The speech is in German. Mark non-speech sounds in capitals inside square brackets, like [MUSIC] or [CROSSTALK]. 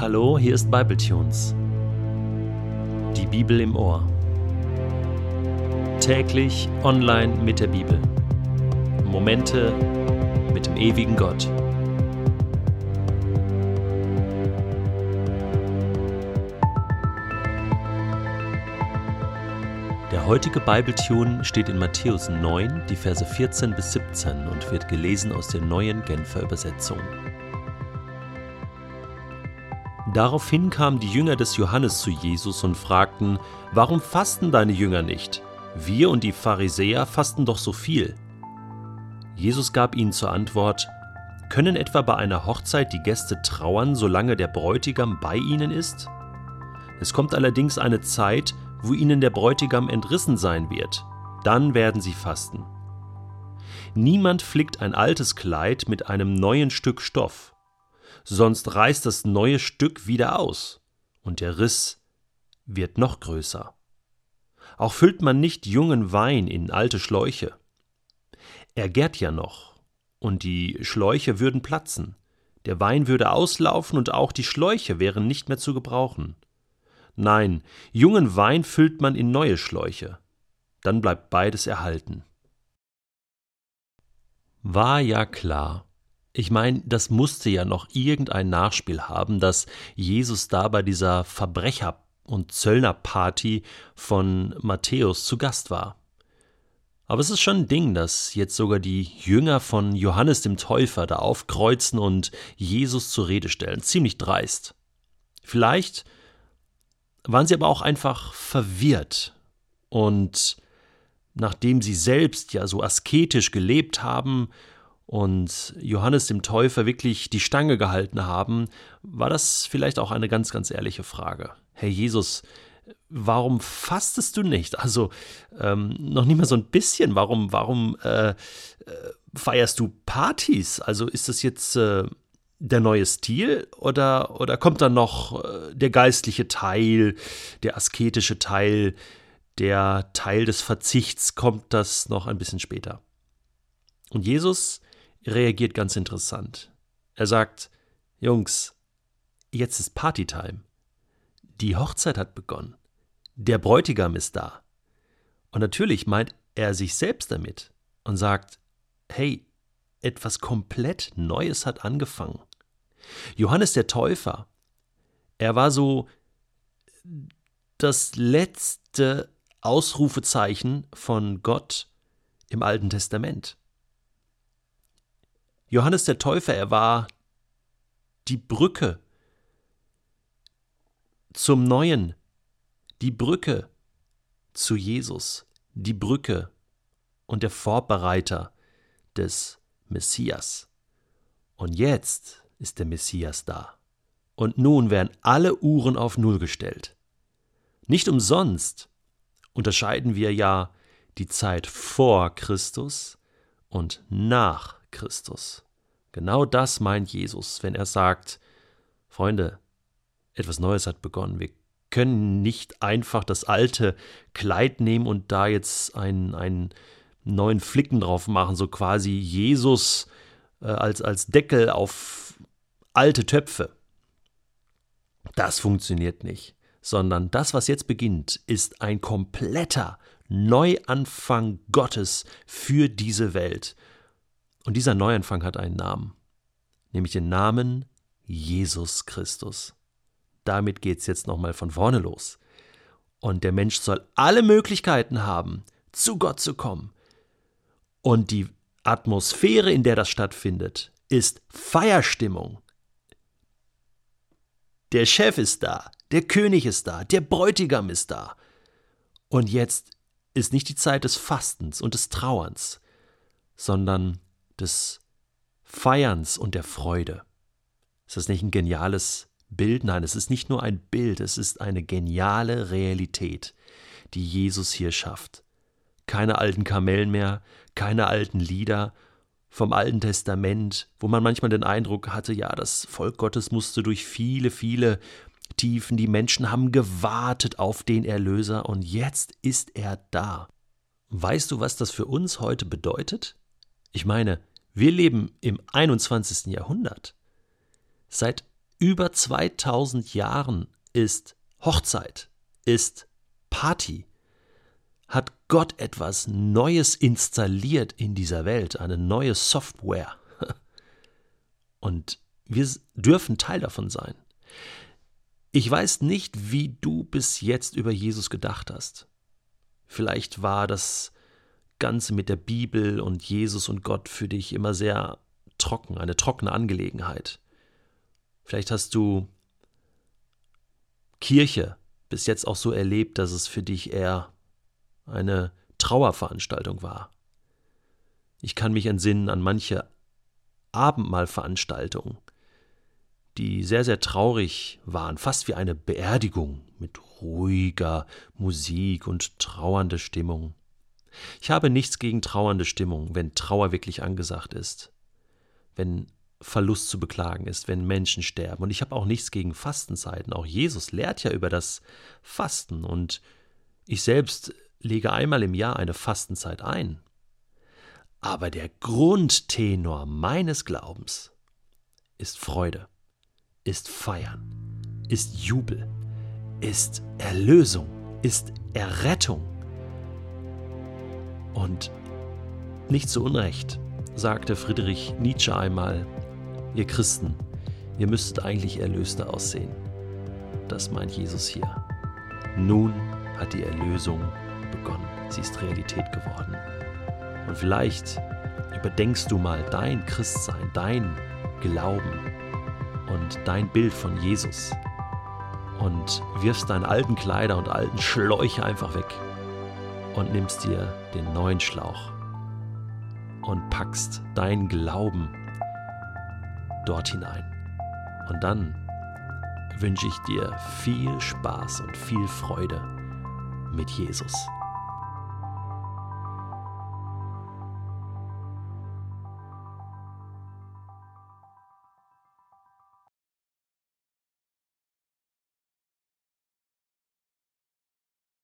Hallo, hier ist Bibletunes. Die Bibel im Ohr. Täglich online mit der Bibel. Momente mit dem ewigen Gott. Der heutige Bibletune steht in Matthäus 9, die Verse 14 bis 17 und wird gelesen aus der neuen Genfer Übersetzung. Daraufhin kamen die Jünger des Johannes zu Jesus und fragten, Warum fasten deine Jünger nicht? Wir und die Pharisäer fasten doch so viel. Jesus gab ihnen zur Antwort, Können etwa bei einer Hochzeit die Gäste trauern, solange der Bräutigam bei ihnen ist? Es kommt allerdings eine Zeit, wo ihnen der Bräutigam entrissen sein wird. Dann werden sie fasten. Niemand flickt ein altes Kleid mit einem neuen Stück Stoff sonst reißt das neue Stück wieder aus, und der Riss wird noch größer. Auch füllt man nicht jungen Wein in alte Schläuche. Er gärt ja noch, und die Schläuche würden platzen, der Wein würde auslaufen und auch die Schläuche wären nicht mehr zu gebrauchen. Nein, jungen Wein füllt man in neue Schläuche, dann bleibt beides erhalten. War ja klar, ich meine, das musste ja noch irgendein Nachspiel haben, dass Jesus da bei dieser Verbrecher- und Zöllnerparty von Matthäus zu Gast war. Aber es ist schon ein Ding, dass jetzt sogar die Jünger von Johannes dem Täufer da aufkreuzen und Jesus zur Rede stellen. Ziemlich dreist. Vielleicht waren sie aber auch einfach verwirrt und nachdem sie selbst ja so asketisch gelebt haben und Johannes dem Täufer wirklich die Stange gehalten haben, war das vielleicht auch eine ganz, ganz ehrliche Frage. Herr Jesus, warum fastest du nicht? Also ähm, noch nicht mal so ein bisschen. Warum, warum äh, äh, feierst du Partys? Also ist das jetzt äh, der neue Stil oder, oder kommt dann noch äh, der geistliche Teil, der asketische Teil, der Teil des Verzichts? Kommt das noch ein bisschen später? Und Jesus reagiert ganz interessant. Er sagt, Jungs, jetzt ist Partytime. Die Hochzeit hat begonnen. Der Bräutigam ist da. Und natürlich meint er sich selbst damit und sagt, hey, etwas komplett Neues hat angefangen. Johannes der Täufer, er war so das letzte Ausrufezeichen von Gott im Alten Testament. Johannes der Täufer, er war die Brücke zum Neuen, die Brücke zu Jesus, die Brücke und der Vorbereiter des Messias. Und jetzt ist der Messias da. Und nun werden alle Uhren auf Null gestellt. Nicht umsonst unterscheiden wir ja die Zeit vor Christus und nach Christus. Genau das meint Jesus, wenn er sagt, Freunde, etwas Neues hat begonnen. Wir können nicht einfach das alte Kleid nehmen und da jetzt einen, einen neuen Flicken drauf machen, so quasi Jesus äh, als, als Deckel auf alte Töpfe. Das funktioniert nicht, sondern das, was jetzt beginnt, ist ein kompletter Neuanfang Gottes für diese Welt. Und dieser Neuanfang hat einen Namen, nämlich den Namen Jesus Christus. Damit geht es jetzt nochmal von vorne los. Und der Mensch soll alle Möglichkeiten haben, zu Gott zu kommen. Und die Atmosphäre, in der das stattfindet, ist Feierstimmung. Der Chef ist da, der König ist da, der Bräutigam ist da. Und jetzt ist nicht die Zeit des Fastens und des Trauerns, sondern des Feierns und der Freude. Ist das nicht ein geniales Bild? Nein, es ist nicht nur ein Bild, es ist eine geniale Realität, die Jesus hier schafft. Keine alten Kamellen mehr, keine alten Lieder vom Alten Testament, wo man manchmal den Eindruck hatte, ja, das Volk Gottes musste durch viele, viele Tiefen, die Menschen haben gewartet auf den Erlöser und jetzt ist er da. Weißt du, was das für uns heute bedeutet? Ich meine, wir leben im 21. Jahrhundert. Seit über 2000 Jahren ist Hochzeit, ist Party, hat Gott etwas Neues installiert in dieser Welt, eine neue Software. [LAUGHS] Und wir dürfen Teil davon sein. Ich weiß nicht, wie du bis jetzt über Jesus gedacht hast. Vielleicht war das Ganze mit der Bibel und Jesus und Gott für dich immer sehr trocken, eine trockene Angelegenheit. Vielleicht hast du Kirche bis jetzt auch so erlebt, dass es für dich eher eine Trauerveranstaltung war. Ich kann mich entsinnen an manche Abendmahlveranstaltungen, die sehr, sehr traurig waren, fast wie eine Beerdigung mit ruhiger Musik und trauernde Stimmung. Ich habe nichts gegen trauernde Stimmung, wenn Trauer wirklich angesagt ist, wenn Verlust zu beklagen ist, wenn Menschen sterben. Und ich habe auch nichts gegen Fastenzeiten. Auch Jesus lehrt ja über das Fasten. Und ich selbst lege einmal im Jahr eine Fastenzeit ein. Aber der Grundtenor meines Glaubens ist Freude, ist Feiern, ist Jubel, ist Erlösung, ist Errettung. Und nicht zu Unrecht sagte Friedrich Nietzsche einmal, ihr Christen, ihr müsstet eigentlich Erlöste aussehen. Das meint Jesus hier. Nun hat die Erlösung begonnen. Sie ist Realität geworden. Und vielleicht überdenkst du mal dein Christsein, dein Glauben und dein Bild von Jesus und wirfst deine alten Kleider und alten Schläuche einfach weg und nimmst dir den neuen Schlauch und packst deinen Glauben dort hinein. Und dann wünsche ich dir viel Spaß und viel Freude mit Jesus.